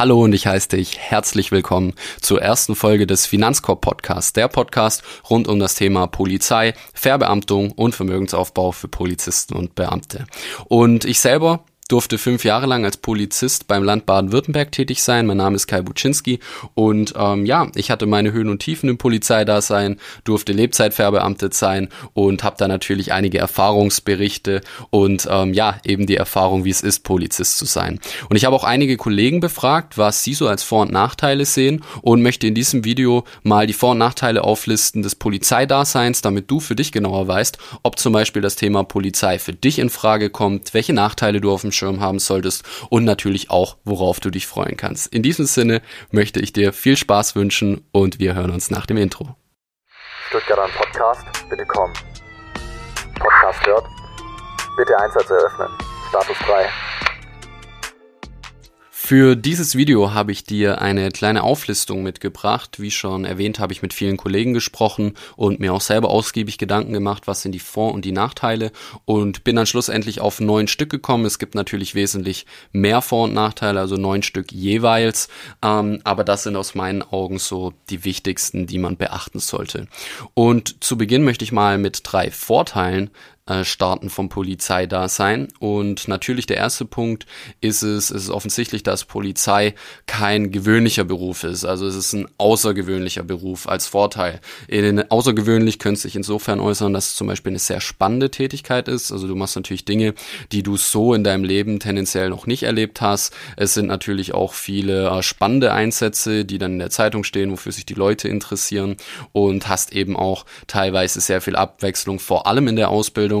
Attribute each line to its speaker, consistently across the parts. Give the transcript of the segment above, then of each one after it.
Speaker 1: Hallo und ich heiße dich herzlich willkommen zur ersten Folge des Finanzkorb Podcasts, der Podcast rund um das Thema Polizei, Verbeamtung und Vermögensaufbau für Polizisten und Beamte. Und ich selber durfte fünf Jahre lang als Polizist beim Land Baden-Württemberg tätig sein. Mein Name ist Kai Buczynski und ähm, ja, ich hatte meine Höhen und Tiefen im Polizeidasein, durfte Lebzeitverbeamtet sein und habe da natürlich einige Erfahrungsberichte und ähm, ja, eben die Erfahrung, wie es ist, Polizist zu sein. Und ich habe auch einige Kollegen befragt, was sie so als Vor- und Nachteile sehen und möchte in diesem Video mal die Vor- und Nachteile auflisten des Polizeidaseins, damit du für dich genauer weißt, ob zum Beispiel das Thema Polizei für dich in Frage kommt, welche Nachteile du auf dem Schirm haben solltest und natürlich auch, worauf du dich freuen kannst. In diesem Sinne möchte ich dir viel Spaß wünschen und wir hören uns nach dem Intro.
Speaker 2: Stuttgarter Podcast, bitte komm. Podcast hört. Bitte Einsatz eröffnen. Status frei.
Speaker 1: Für dieses Video habe ich dir eine kleine Auflistung mitgebracht. Wie schon erwähnt, habe ich mit vielen Kollegen gesprochen und mir auch selber ausgiebig Gedanken gemacht, was sind die Vor- und die Nachteile und bin dann schlussendlich auf neun Stück gekommen. Es gibt natürlich wesentlich mehr Vor- und Nachteile, also neun Stück jeweils, ähm, aber das sind aus meinen Augen so die wichtigsten, die man beachten sollte. Und zu Beginn möchte ich mal mit drei Vorteilen äh, starten vom Polizeidasein. Und natürlich der erste Punkt ist es, es ist offensichtlich, dass Polizei kein gewöhnlicher Beruf ist. Also es ist ein außergewöhnlicher Beruf als Vorteil. In, außergewöhnlich könnte sich insofern äußern, dass es zum Beispiel eine sehr spannende Tätigkeit ist. Also du machst natürlich Dinge, die du so in deinem Leben tendenziell noch nicht erlebt hast. Es sind natürlich auch viele äh, spannende Einsätze, die dann in der Zeitung stehen, wofür sich die Leute interessieren und hast eben auch teilweise sehr viel Abwechslung, vor allem in der Ausbildung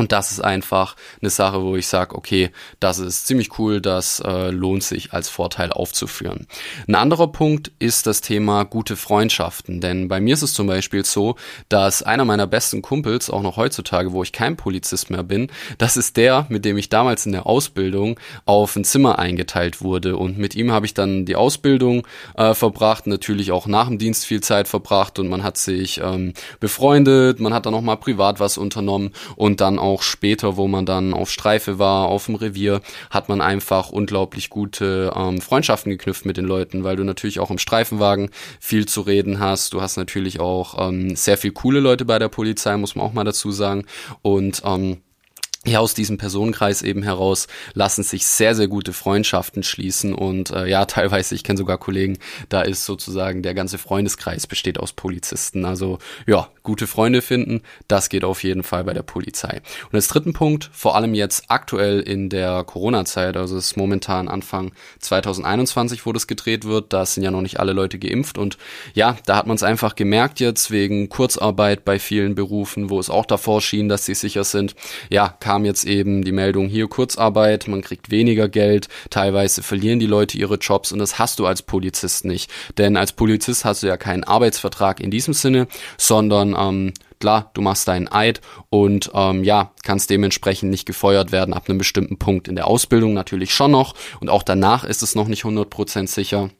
Speaker 1: und das ist einfach eine Sache, wo ich sage, okay, das ist ziemlich cool, das äh, lohnt sich als Vorteil aufzuführen. Ein anderer Punkt ist das Thema gute Freundschaften. Denn bei mir ist es zum Beispiel so, dass einer meiner besten Kumpels, auch noch heutzutage, wo ich kein Polizist mehr bin, das ist der, mit dem ich damals in der Ausbildung auf ein Zimmer eingeteilt wurde. Und mit ihm habe ich dann die Ausbildung äh, verbracht, natürlich auch nach dem Dienst viel Zeit verbracht und man hat sich ähm, befreundet, man hat dann auch mal privat was unternommen und dann auch auch später, wo man dann auf Streife war, auf dem Revier, hat man einfach unglaublich gute ähm, Freundschaften geknüpft mit den Leuten, weil du natürlich auch im Streifenwagen viel zu reden hast. Du hast natürlich auch ähm, sehr viel coole Leute bei der Polizei, muss man auch mal dazu sagen. Und ähm, ja, aus diesem Personenkreis eben heraus lassen sich sehr, sehr gute Freundschaften schließen und äh, ja, teilweise, ich kenne sogar Kollegen, da ist sozusagen der ganze Freundeskreis besteht aus Polizisten. Also ja, gute Freunde finden, das geht auf jeden Fall bei der Polizei. Und als dritten Punkt, vor allem jetzt aktuell in der Corona-Zeit, also es ist momentan Anfang 2021, wo das gedreht wird, da sind ja noch nicht alle Leute geimpft und ja, da hat man es einfach gemerkt jetzt wegen Kurzarbeit bei vielen Berufen, wo es auch davor schien, dass sie sicher sind. Ja, kam jetzt eben die Meldung hier Kurzarbeit, man kriegt weniger Geld, teilweise verlieren die Leute ihre Jobs und das hast du als Polizist nicht. Denn als Polizist hast du ja keinen Arbeitsvertrag in diesem Sinne, sondern ähm, klar, du machst deinen Eid und ähm, ja, kannst dementsprechend nicht gefeuert werden ab einem bestimmten Punkt. In der Ausbildung natürlich schon noch und auch danach ist es noch nicht 100% sicher.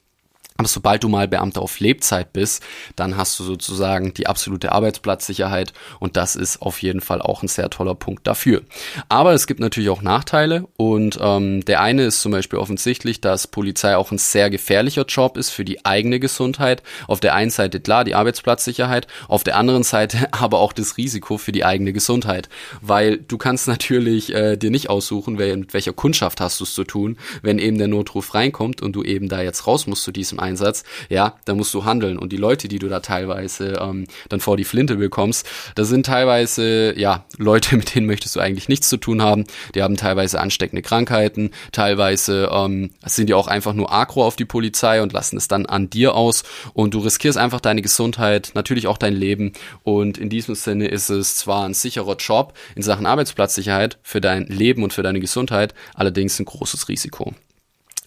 Speaker 1: Aber sobald du mal Beamter auf Lebzeit bist, dann hast du sozusagen die absolute Arbeitsplatzsicherheit und das ist auf jeden Fall auch ein sehr toller Punkt dafür. Aber es gibt natürlich auch Nachteile und ähm, der eine ist zum Beispiel offensichtlich, dass Polizei auch ein sehr gefährlicher Job ist für die eigene Gesundheit. Auf der einen Seite klar die Arbeitsplatzsicherheit, auf der anderen Seite aber auch das Risiko für die eigene Gesundheit, weil du kannst natürlich äh, dir nicht aussuchen, wer, mit welcher Kundschaft hast du es zu tun, wenn eben der Notruf reinkommt und du eben da jetzt raus musst zu diesem Einsatz, ja, da musst du handeln. Und die Leute, die du da teilweise ähm, dann vor die Flinte bekommst, das sind teilweise, ja, Leute, mit denen möchtest du eigentlich nichts zu tun haben. Die haben teilweise ansteckende Krankheiten, teilweise ähm, sind die auch einfach nur aggro auf die Polizei und lassen es dann an dir aus. Und du riskierst einfach deine Gesundheit, natürlich auch dein Leben. Und in diesem Sinne ist es zwar ein sicherer Job in Sachen Arbeitsplatzsicherheit für dein Leben und für deine Gesundheit, allerdings ein großes Risiko.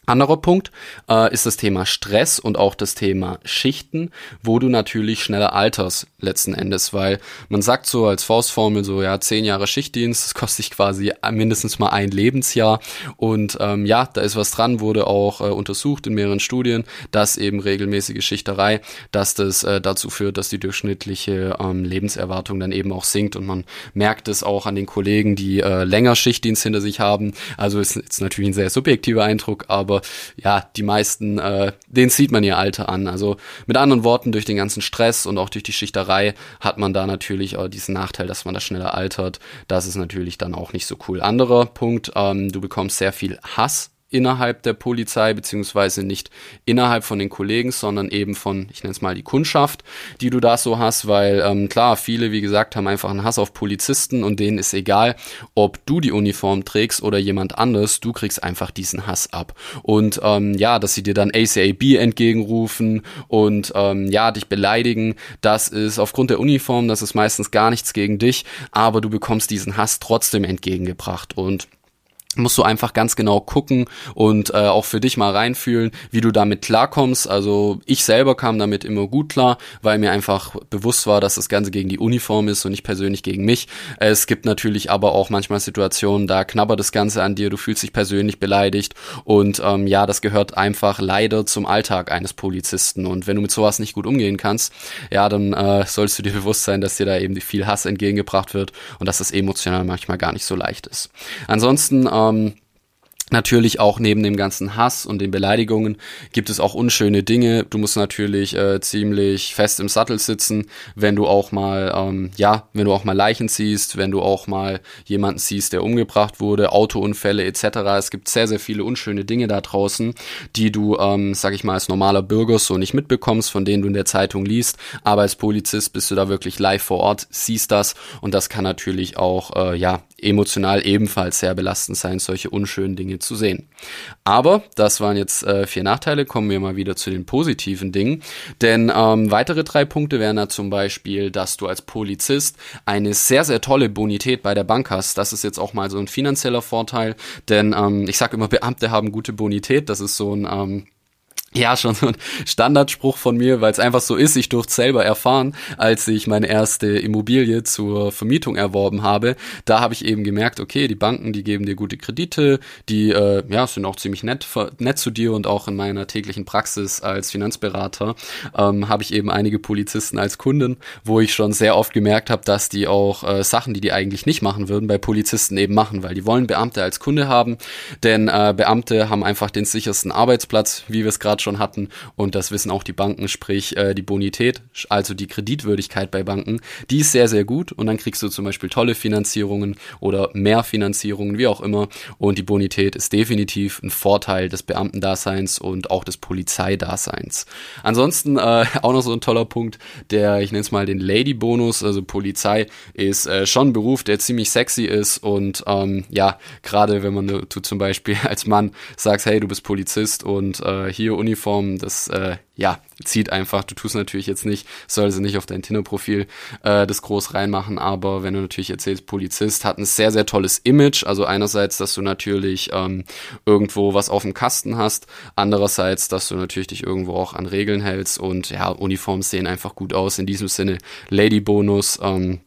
Speaker 1: Anderer Punkt äh, ist das Thema Stress und auch das Thema Schichten, wo du natürlich schneller alterst letzten Endes, weil man sagt so als Faustformel so, ja, zehn Jahre Schichtdienst, das kostet dich quasi mindestens mal ein Lebensjahr. Und ähm, ja, da ist was dran, wurde auch äh, untersucht in mehreren Studien, dass eben regelmäßige Schichterei, dass das äh, dazu führt, dass die durchschnittliche ähm, Lebenserwartung dann eben auch sinkt. Und man merkt es auch an den Kollegen, die äh, länger Schichtdienst hinter sich haben, also ist jetzt natürlich ein sehr subjektiver Eindruck, aber aber ja, die meisten, äh, denen sieht man ihr Alter an. Also mit anderen Worten, durch den ganzen Stress und auch durch die Schichterei hat man da natürlich äh, diesen Nachteil, dass man da schneller altert. Das ist natürlich dann auch nicht so cool. Anderer Punkt, ähm, du bekommst sehr viel Hass innerhalb der Polizei, beziehungsweise nicht innerhalb von den Kollegen, sondern eben von, ich nenne es mal die Kundschaft, die du da so hast, weil ähm, klar, viele, wie gesagt, haben einfach einen Hass auf Polizisten und denen ist egal, ob du die Uniform trägst oder jemand anderes, du kriegst einfach diesen Hass ab. Und ähm, ja, dass sie dir dann ACAB entgegenrufen und ähm, ja, dich beleidigen, das ist aufgrund der Uniform, das ist meistens gar nichts gegen dich, aber du bekommst diesen Hass trotzdem entgegengebracht und musst du einfach ganz genau gucken und äh, auch für dich mal reinfühlen, wie du damit klarkommst. Also ich selber kam damit immer gut klar, weil mir einfach bewusst war, dass das Ganze gegen die Uniform ist und nicht persönlich gegen mich. Es gibt natürlich aber auch manchmal Situationen, da knabbert das Ganze an dir, du fühlst dich persönlich beleidigt und ähm, ja, das gehört einfach leider zum Alltag eines Polizisten und wenn du mit sowas nicht gut umgehen kannst, ja, dann äh, sollst du dir bewusst sein, dass dir da eben viel Hass entgegengebracht wird und dass das emotional manchmal gar nicht so leicht ist. Ansonsten ähm, Natürlich auch neben dem ganzen Hass und den Beleidigungen gibt es auch unschöne Dinge. Du musst natürlich äh, ziemlich fest im Sattel sitzen, wenn du auch mal, ähm, ja, wenn du auch mal Leichen siehst, wenn du auch mal jemanden siehst, der umgebracht wurde, Autounfälle etc. Es gibt sehr, sehr viele unschöne Dinge da draußen, die du, ähm, sag ich mal, als normaler Bürger so nicht mitbekommst, von denen du in der Zeitung liest. Aber als Polizist bist du da wirklich live vor Ort, siehst das und das kann natürlich auch, äh, ja, emotional ebenfalls sehr belastend sein, solche unschönen Dinge zu sehen. Aber das waren jetzt äh, vier Nachteile. Kommen wir mal wieder zu den positiven Dingen. Denn ähm, weitere drei Punkte wären da zum Beispiel, dass du als Polizist eine sehr, sehr tolle Bonität bei der Bank hast. Das ist jetzt auch mal so ein finanzieller Vorteil. Denn ähm, ich sage immer, Beamte haben gute Bonität. Das ist so ein ähm, ja, schon so ein Standardspruch von mir, weil es einfach so ist. Ich durfte selber erfahren, als ich meine erste Immobilie zur Vermietung erworben habe. Da habe ich eben gemerkt, okay, die Banken, die geben dir gute Kredite, die äh, ja sind auch ziemlich nett, nett zu dir und auch in meiner täglichen Praxis als Finanzberater ähm, habe ich eben einige Polizisten als Kunden, wo ich schon sehr oft gemerkt habe, dass die auch äh, Sachen, die die eigentlich nicht machen würden, bei Polizisten eben machen, weil die wollen Beamte als Kunde haben, denn äh, Beamte haben einfach den sichersten Arbeitsplatz, wie wir es gerade schon hatten. Und das wissen auch die Banken, sprich äh, die Bonität, also die Kreditwürdigkeit bei Banken, die ist sehr, sehr gut. Und dann kriegst du zum Beispiel tolle Finanzierungen oder mehr Finanzierungen, wie auch immer. Und die Bonität ist definitiv ein Vorteil des Beamtendaseins und auch des Polizeidaseins. Ansonsten äh, auch noch so ein toller Punkt, der, ich nenne es mal den Lady-Bonus. Also Polizei ist äh, schon ein Beruf, der ziemlich sexy ist und ähm, ja, gerade wenn man du zum Beispiel als Mann sagst, hey, du bist Polizist und äh, hier Uni Uniform, das äh, ja zieht einfach. Du tust natürlich jetzt nicht, soll sie nicht auf dein Tinder-Profil äh, das groß reinmachen, aber wenn du natürlich erzählst, Polizist hat ein sehr, sehr tolles Image. Also einerseits, dass du natürlich ähm, irgendwo was auf dem Kasten hast, andererseits, dass du natürlich dich irgendwo auch an Regeln hältst und ja, Uniformen sehen einfach gut aus. In diesem Sinne, Lady-Bonus, ähm,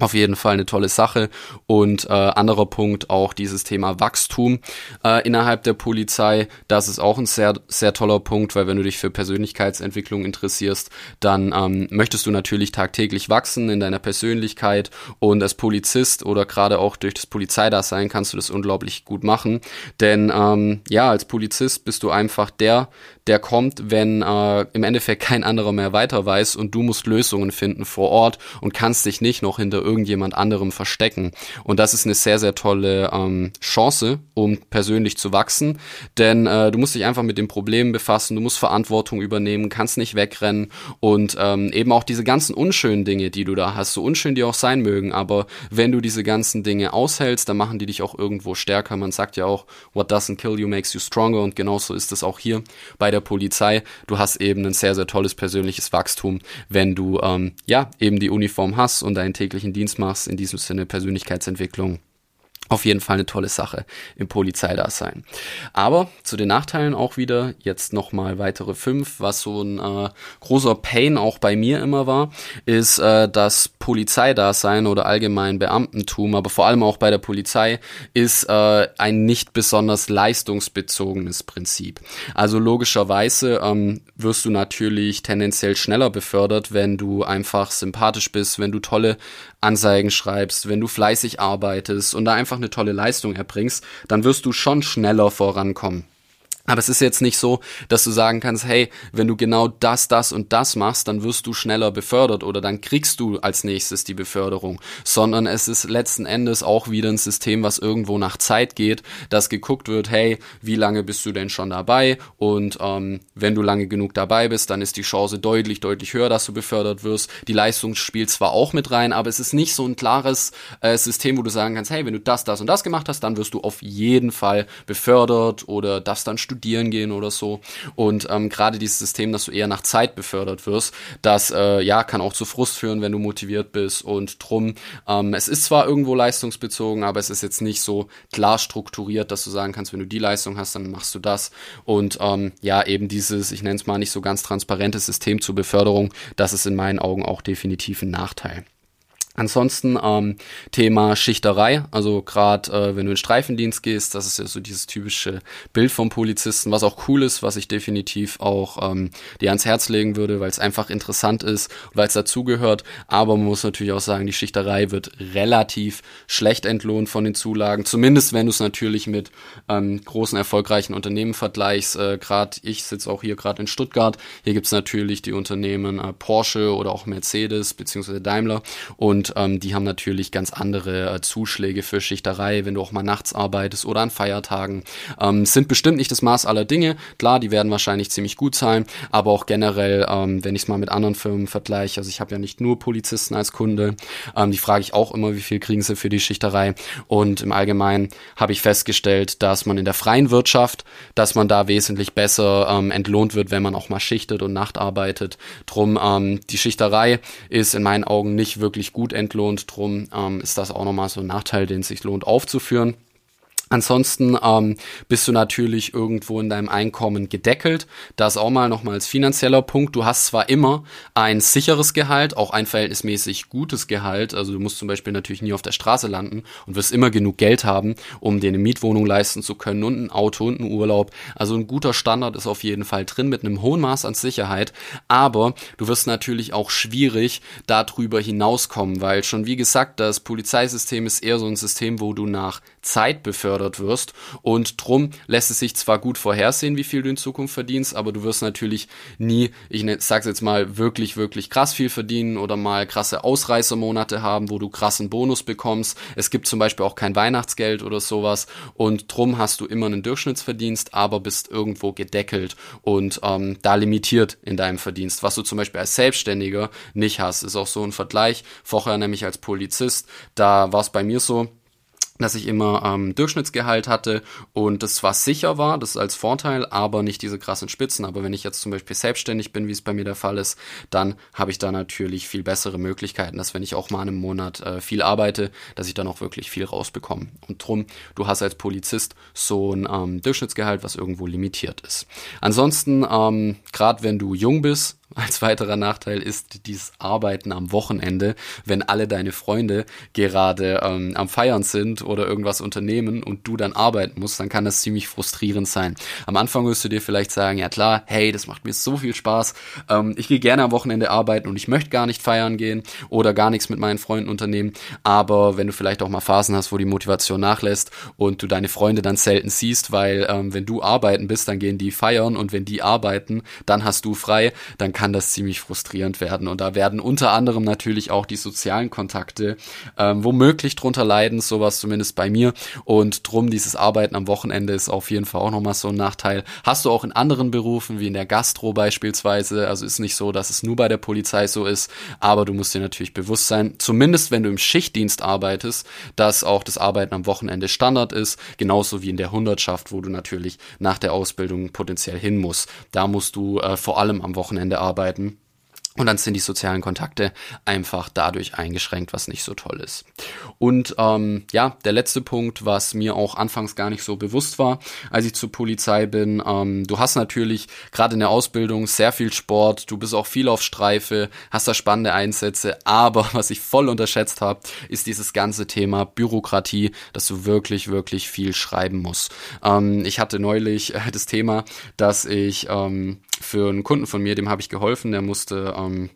Speaker 1: auf jeden Fall eine tolle Sache. Und äh, anderer Punkt auch dieses Thema Wachstum äh, innerhalb der Polizei. Das ist auch ein sehr, sehr toller Punkt, weil wenn du dich für Persönlichkeitsentwicklung interessierst, dann ähm, möchtest du natürlich tagtäglich wachsen in deiner Persönlichkeit. Und als Polizist oder gerade auch durch das Polizeidasein kannst du das unglaublich gut machen. Denn ähm, ja, als Polizist bist du einfach der, der kommt, wenn äh, im Endeffekt kein anderer mehr weiter weiß und du musst Lösungen finden vor Ort und kannst dich nicht noch hinter irgendjemand anderem verstecken. Und das ist eine sehr, sehr tolle ähm, Chance, um persönlich zu wachsen, denn äh, du musst dich einfach mit den Problemen befassen, du musst Verantwortung übernehmen, kannst nicht wegrennen und ähm, eben auch diese ganzen unschönen Dinge, die du da hast, so unschön die auch sein mögen, aber wenn du diese ganzen Dinge aushältst, dann machen die dich auch irgendwo stärker. Man sagt ja auch, what doesn't kill you makes you stronger und genauso ist es auch hier bei der Polizei. Du hast eben ein sehr, sehr tolles persönliches Wachstum, wenn du ähm, ja eben die Uniform hast und deinen täglichen Dienst machst, in diesem Sinne Persönlichkeitsentwicklung auf jeden Fall eine tolle Sache im Polizeidasein. Aber zu den Nachteilen auch wieder jetzt nochmal weitere fünf. Was so ein äh, großer Pain auch bei mir immer war, ist äh, das Polizeidasein oder allgemein Beamtentum, aber vor allem auch bei der Polizei, ist äh, ein nicht besonders leistungsbezogenes Prinzip. Also logischerweise ähm, wirst du natürlich tendenziell schneller befördert, wenn du einfach sympathisch bist, wenn du tolle Anzeigen schreibst, wenn du fleißig arbeitest und da einfach eine tolle Leistung erbringst, dann wirst du schon schneller vorankommen. Aber es ist jetzt nicht so, dass du sagen kannst, hey, wenn du genau das, das und das machst, dann wirst du schneller befördert oder dann kriegst du als nächstes die Beförderung, sondern es ist letzten Endes auch wieder ein System, was irgendwo nach Zeit geht, dass geguckt wird, hey, wie lange bist du denn schon dabei? Und ähm, wenn du lange genug dabei bist, dann ist die Chance deutlich, deutlich höher, dass du befördert wirst. Die Leistung spielt zwar auch mit rein, aber es ist nicht so ein klares äh, System, wo du sagen kannst, hey, wenn du das, das und das gemacht hast, dann wirst du auf jeden Fall befördert oder das dann studieren studieren gehen oder so. Und ähm, gerade dieses System, dass du eher nach Zeit befördert wirst, das äh, ja kann auch zu Frust führen, wenn du motiviert bist. Und drum, ähm, es ist zwar irgendwo leistungsbezogen, aber es ist jetzt nicht so klar strukturiert, dass du sagen kannst, wenn du die Leistung hast, dann machst du das. Und ähm, ja, eben dieses, ich nenne es mal nicht so ganz transparentes System zur Beförderung, das ist in meinen Augen auch definitiv ein Nachteil. Ansonsten ähm, Thema Schichterei, also gerade äh, wenn du in Streifendienst gehst, das ist ja so dieses typische Bild vom Polizisten, was auch cool ist, was ich definitiv auch ähm, dir ans Herz legen würde, weil es einfach interessant ist, weil es dazugehört. Aber man muss natürlich auch sagen, die Schichterei wird relativ schlecht entlohnt von den Zulagen, zumindest wenn du es natürlich mit ähm, großen erfolgreichen Unternehmen vergleichst. Äh, gerade ich sitze auch hier gerade in Stuttgart. Hier gibt's natürlich die Unternehmen äh, Porsche oder auch Mercedes beziehungsweise Daimler und ähm, die haben natürlich ganz andere äh, Zuschläge für Schichterei, wenn du auch mal nachts arbeitest oder an Feiertagen. Ähm, sind bestimmt nicht das Maß aller Dinge. Klar, die werden wahrscheinlich ziemlich gut sein, aber auch generell, ähm, wenn ich es mal mit anderen Firmen vergleiche, also ich habe ja nicht nur Polizisten als Kunde, ähm, die frage ich auch immer, wie viel kriegen sie für die Schichterei. Und im Allgemeinen habe ich festgestellt, dass man in der freien Wirtschaft, dass man da wesentlich besser ähm, entlohnt wird, wenn man auch mal schichtet und Nacht arbeitet. Drum, ähm, die Schichterei ist in meinen Augen nicht wirklich gut entlohnt. Drum ähm, ist das auch nochmal so ein Nachteil, den es sich lohnt aufzuführen. Ansonsten ähm, bist du natürlich irgendwo in deinem Einkommen gedeckelt. Das auch mal nochmal als finanzieller Punkt. Du hast zwar immer ein sicheres Gehalt, auch ein verhältnismäßig gutes Gehalt. Also du musst zum Beispiel natürlich nie auf der Straße landen und wirst immer genug Geld haben, um dir eine Mietwohnung leisten zu können und ein Auto und einen Urlaub. Also ein guter Standard ist auf jeden Fall drin mit einem hohen Maß an Sicherheit. Aber du wirst natürlich auch schwierig darüber hinauskommen, weil schon wie gesagt, das Polizeisystem ist eher so ein System, wo du nach Zeit befördert wirst. Und drum lässt es sich zwar gut vorhersehen, wie viel du in Zukunft verdienst, aber du wirst natürlich nie, ich ne, sag's jetzt mal, wirklich, wirklich krass viel verdienen oder mal krasse Ausreißermonate haben, wo du krassen Bonus bekommst. Es gibt zum Beispiel auch kein Weihnachtsgeld oder sowas. Und drum hast du immer einen Durchschnittsverdienst, aber bist irgendwo gedeckelt und ähm, da limitiert in deinem Verdienst. Was du zum Beispiel als Selbstständiger nicht hast, ist auch so ein Vergleich. Vorher nämlich als Polizist, da war es bei mir so, dass ich immer ähm, Durchschnittsgehalt hatte und das zwar sicher war, das als Vorteil, aber nicht diese krassen Spitzen. Aber wenn ich jetzt zum Beispiel selbstständig bin, wie es bei mir der Fall ist, dann habe ich da natürlich viel bessere Möglichkeiten, dass wenn ich auch mal einen Monat äh, viel arbeite, dass ich dann auch wirklich viel rausbekomme. Und drum, du hast als Polizist so ein ähm, Durchschnittsgehalt, was irgendwo limitiert ist. Ansonsten, ähm, gerade wenn du jung bist, als weiterer Nachteil ist dieses Arbeiten am Wochenende, wenn alle deine Freunde gerade ähm, am Feiern sind oder irgendwas unternehmen und du dann arbeiten musst, dann kann das ziemlich frustrierend sein. Am Anfang wirst du dir vielleicht sagen, ja klar, hey, das macht mir so viel Spaß, ähm, ich gehe gerne am Wochenende arbeiten und ich möchte gar nicht feiern gehen oder gar nichts mit meinen Freunden unternehmen, aber wenn du vielleicht auch mal Phasen hast, wo die Motivation nachlässt und du deine Freunde dann selten siehst, weil ähm, wenn du arbeiten bist, dann gehen die feiern und wenn die arbeiten, dann hast du frei, dann kann das ziemlich frustrierend werden. Und da werden unter anderem natürlich auch die sozialen Kontakte ähm, womöglich drunter leiden, sowas zumindest bei mir. Und drum dieses Arbeiten am Wochenende ist auf jeden Fall auch nochmal so ein Nachteil. Hast du auch in anderen Berufen, wie in der Gastro beispielsweise. Also ist nicht so, dass es nur bei der Polizei so ist, aber du musst dir natürlich bewusst sein, zumindest wenn du im Schichtdienst arbeitest, dass auch das Arbeiten am Wochenende Standard ist, genauso wie in der Hundertschaft, wo du natürlich nach der Ausbildung potenziell hin musst. Da musst du äh, vor allem am Wochenende arbeiten arbeiten. Und dann sind die sozialen Kontakte einfach dadurch eingeschränkt, was nicht so toll ist. Und ähm, ja, der letzte Punkt, was mir auch anfangs gar nicht so bewusst war, als ich zur Polizei bin, ähm, du hast natürlich gerade in der Ausbildung sehr viel Sport, du bist auch viel auf Streife, hast da spannende Einsätze, aber was ich voll unterschätzt habe, ist dieses ganze Thema Bürokratie, dass du wirklich, wirklich viel schreiben musst. Ähm, ich hatte neulich äh, das Thema, dass ich ähm, für einen Kunden von mir, dem habe ich geholfen, der musste ähm,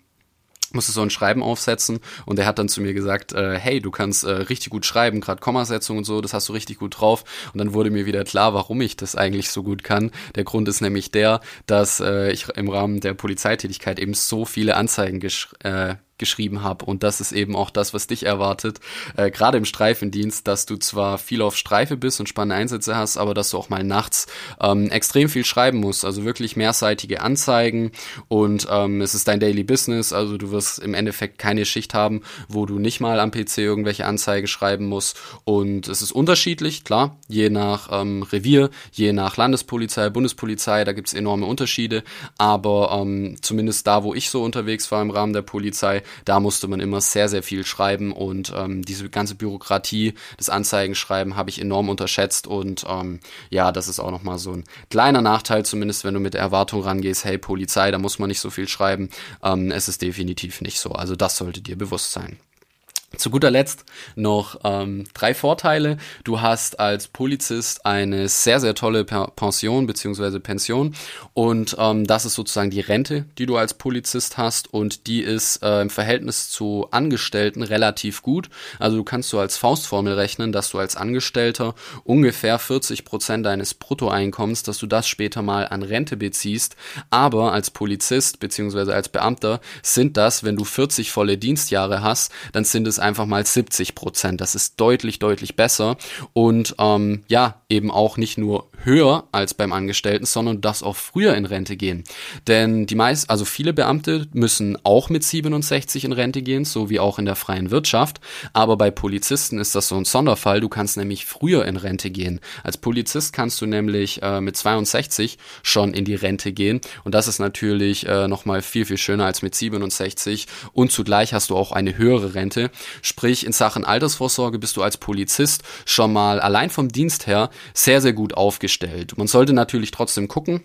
Speaker 1: musste so ein Schreiben aufsetzen und er hat dann zu mir gesagt, äh, hey, du kannst äh, richtig gut schreiben, gerade Kommasetzung und so, das hast du richtig gut drauf. Und dann wurde mir wieder klar, warum ich das eigentlich so gut kann. Der Grund ist nämlich der, dass äh, ich im Rahmen der Polizeitätigkeit eben so viele Anzeigen gesch äh, geschrieben habe. Und das ist eben auch das, was dich erwartet, äh, gerade im Streifendienst, dass du zwar viel auf Streife bist und spannende Einsätze hast, aber dass du auch mal nachts ähm, extrem viel schreiben musst. Also wirklich mehrseitige Anzeigen und ähm, es ist dein Daily Business, also du wirst im Endeffekt keine Schicht haben, wo du nicht mal am PC irgendwelche Anzeigen schreiben musst. Und es ist unterschiedlich, klar, je nach ähm, Revier, je nach Landespolizei, Bundespolizei, da gibt's enorme Unterschiede, aber ähm, zumindest da, wo ich so unterwegs war im Rahmen der Polizei, da musste man immer sehr, sehr viel schreiben und ähm, diese ganze Bürokratie des Anzeigenschreiben habe ich enorm unterschätzt und ähm, ja, das ist auch nochmal so ein kleiner Nachteil, zumindest wenn du mit der Erwartung rangehst, hey Polizei, da muss man nicht so viel schreiben. Ähm, es ist definitiv nicht so. Also das sollte dir bewusst sein. Zu guter Letzt noch ähm, drei Vorteile. Du hast als Polizist eine sehr, sehr tolle Pension beziehungsweise Pension und ähm, das ist sozusagen die Rente, die du als Polizist hast und die ist äh, im Verhältnis zu Angestellten relativ gut. Also du kannst so als Faustformel rechnen, dass du als Angestellter ungefähr 40 Prozent deines Bruttoeinkommens, dass du das später mal an Rente beziehst, aber als Polizist beziehungsweise als Beamter sind das, wenn du 40 volle Dienstjahre hast, dann sind es einfach mal 70 Prozent. Das ist deutlich, deutlich besser und ähm, ja, eben auch nicht nur höher als beim Angestellten, sondern das auch früher in Rente gehen. Denn die meisten, also viele Beamte müssen auch mit 67 in Rente gehen, so wie auch in der freien Wirtschaft. Aber bei Polizisten ist das so ein Sonderfall. Du kannst nämlich früher in Rente gehen. Als Polizist kannst du nämlich äh, mit 62 schon in die Rente gehen. Und das ist natürlich äh, nochmal viel, viel schöner als mit 67. Und zugleich hast du auch eine höhere Rente. Sprich, in Sachen Altersvorsorge bist du als Polizist schon mal allein vom Dienst her sehr, sehr gut aufgestellt. Man sollte natürlich trotzdem gucken,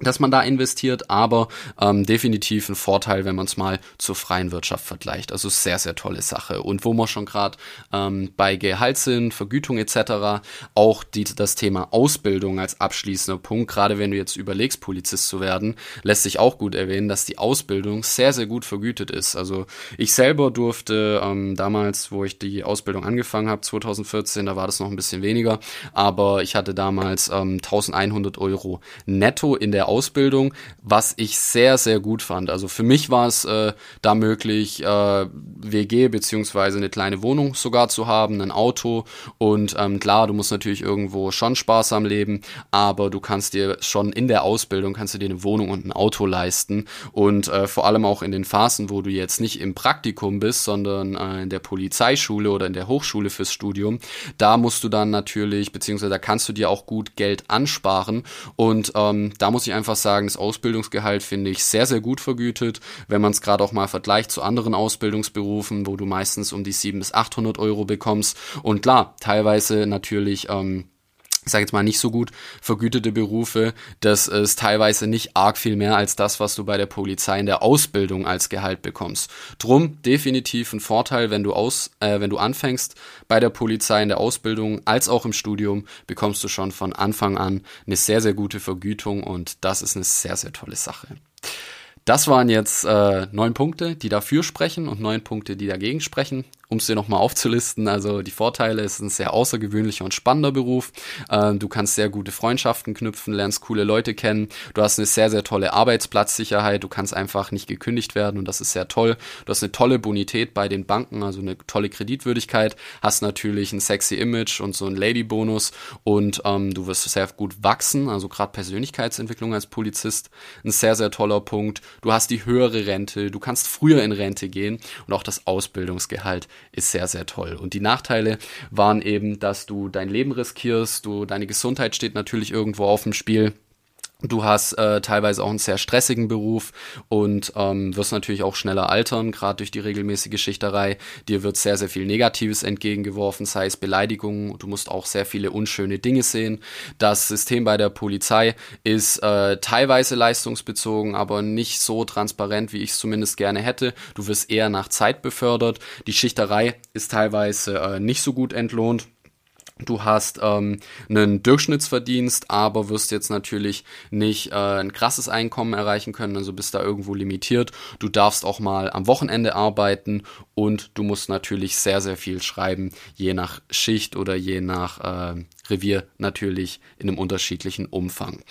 Speaker 1: dass man da investiert, aber ähm, definitiv ein Vorteil, wenn man es mal zur freien Wirtschaft vergleicht. Also sehr, sehr tolle Sache. Und wo wir schon gerade ähm, bei Gehalt sind, Vergütung etc., auch die, das Thema Ausbildung als abschließender Punkt, gerade wenn du jetzt überlegst, Polizist zu werden, lässt sich auch gut erwähnen, dass die Ausbildung sehr, sehr gut vergütet ist. Also ich selber durfte ähm, damals, wo ich die Ausbildung angefangen habe, 2014, da war das noch ein bisschen weniger, aber ich hatte damals ähm, 1100 Euro netto in der Ausbildung, was ich sehr, sehr gut fand. Also für mich war es äh, da möglich, äh, WG beziehungsweise eine kleine Wohnung sogar zu haben, ein Auto. Und ähm, klar, du musst natürlich irgendwo schon sparsam leben, aber du kannst dir schon in der Ausbildung kannst du dir eine Wohnung und ein Auto leisten. Und äh, vor allem auch in den Phasen, wo du jetzt nicht im Praktikum bist, sondern äh, in der Polizeischule oder in der Hochschule fürs Studium, da musst du dann natürlich, beziehungsweise da kannst du dir auch gut Geld ansparen. Und ähm, da muss ich einfach einfach sagen, das Ausbildungsgehalt finde ich sehr, sehr gut vergütet. Wenn man es gerade auch mal vergleicht zu anderen Ausbildungsberufen, wo du meistens um die 700 bis 800 Euro bekommst. Und klar, teilweise natürlich ähm, ich sage jetzt mal nicht so gut vergütete Berufe, das ist teilweise nicht arg viel mehr als das, was du bei der Polizei in der Ausbildung als Gehalt bekommst. Drum definitiv ein Vorteil, wenn du aus, äh, wenn du anfängst bei der Polizei in der Ausbildung als auch im Studium, bekommst du schon von Anfang an eine sehr sehr gute Vergütung und das ist eine sehr sehr tolle Sache. Das waren jetzt äh, neun Punkte, die dafür sprechen und neun Punkte, die dagegen sprechen um es dir nochmal aufzulisten, also die Vorteile, es ist ein sehr außergewöhnlicher und spannender Beruf. Ähm, du kannst sehr gute Freundschaften knüpfen, lernst coole Leute kennen. Du hast eine sehr, sehr tolle Arbeitsplatzsicherheit. Du kannst einfach nicht gekündigt werden und das ist sehr toll. Du hast eine tolle Bonität bei den Banken, also eine tolle Kreditwürdigkeit. Hast natürlich ein sexy Image und so einen Lady-Bonus und ähm, du wirst sehr gut wachsen, also gerade Persönlichkeitsentwicklung als Polizist. Ein sehr, sehr toller Punkt. Du hast die höhere Rente, du kannst früher in Rente gehen und auch das Ausbildungsgehalt ist sehr, sehr toll. Und die Nachteile waren eben, dass du dein Leben riskierst, du, deine Gesundheit steht natürlich irgendwo auf dem Spiel. Du hast äh, teilweise auch einen sehr stressigen Beruf und ähm, wirst natürlich auch schneller altern, gerade durch die regelmäßige Schichterei. Dir wird sehr, sehr viel Negatives entgegengeworfen, sei es Beleidigungen. Du musst auch sehr viele unschöne Dinge sehen. Das System bei der Polizei ist äh, teilweise leistungsbezogen, aber nicht so transparent, wie ich es zumindest gerne hätte. Du wirst eher nach Zeit befördert. Die Schichterei ist teilweise äh, nicht so gut entlohnt Du hast ähm, einen Durchschnittsverdienst, aber wirst jetzt natürlich nicht äh, ein krasses Einkommen erreichen können, also bist da irgendwo limitiert. Du darfst auch mal am Wochenende arbeiten und du musst natürlich sehr, sehr viel schreiben, je nach Schicht oder je nach äh, Revier natürlich in einem unterschiedlichen Umfang.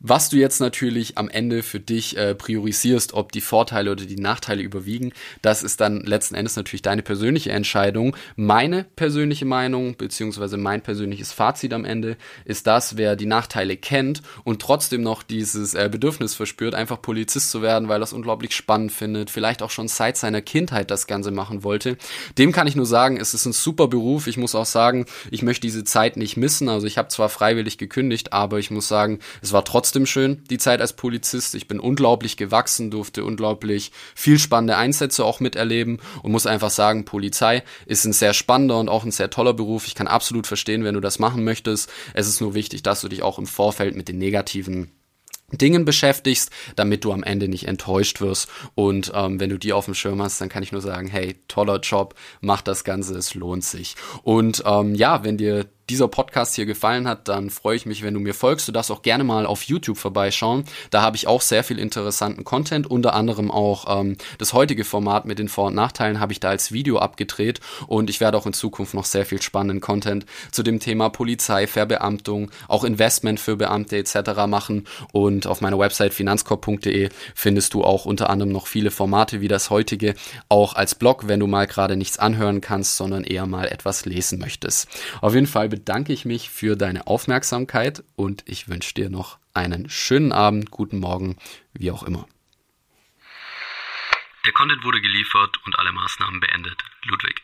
Speaker 1: Was du jetzt natürlich am Ende für dich äh, priorisierst, ob die Vorteile oder die Nachteile überwiegen, das ist dann letzten Endes natürlich deine persönliche Entscheidung. Meine persönliche Meinung beziehungsweise mein persönliches Fazit am Ende ist das, wer die Nachteile kennt und trotzdem noch dieses äh, Bedürfnis verspürt, einfach Polizist zu werden, weil er es unglaublich spannend findet, vielleicht auch schon seit seiner Kindheit das Ganze machen wollte, dem kann ich nur sagen, es ist ein super Beruf. Ich muss auch sagen, ich möchte diese Zeit nicht missen wissen. Also ich habe zwar freiwillig gekündigt, aber ich muss sagen, es war trotzdem schön, die Zeit als Polizist. Ich bin unglaublich gewachsen, durfte unglaublich viel spannende Einsätze auch miterleben und muss einfach sagen, Polizei ist ein sehr spannender und auch ein sehr toller Beruf. Ich kann absolut verstehen, wenn du das machen möchtest. Es ist nur wichtig, dass du dich auch im Vorfeld mit den negativen Dingen beschäftigst, damit du am Ende nicht enttäuscht wirst. Und ähm, wenn du die auf dem Schirm hast, dann kann ich nur sagen, hey, toller Job, mach das Ganze, es lohnt sich. Und ähm, ja, wenn dir dieser Podcast hier gefallen hat, dann freue ich mich, wenn du mir folgst. Du darfst auch gerne mal auf YouTube vorbeischauen. Da habe ich auch sehr viel interessanten Content, unter anderem auch ähm, das heutige Format mit den Vor- und Nachteilen habe ich da als Video abgedreht und ich werde auch in Zukunft noch sehr viel spannenden Content zu dem Thema Polizei, Verbeamtung, auch Investment für Beamte etc. machen und auf meiner Website finanzkorb.de findest du auch unter anderem noch viele Formate wie das heutige, auch als Blog, wenn du mal gerade nichts anhören kannst, sondern eher mal etwas lesen möchtest. Auf jeden Fall bedanke ich mich für deine Aufmerksamkeit und ich wünsche dir noch einen schönen Abend, guten Morgen, wie auch immer.
Speaker 3: Der Content wurde geliefert und alle Maßnahmen beendet. Ludwig.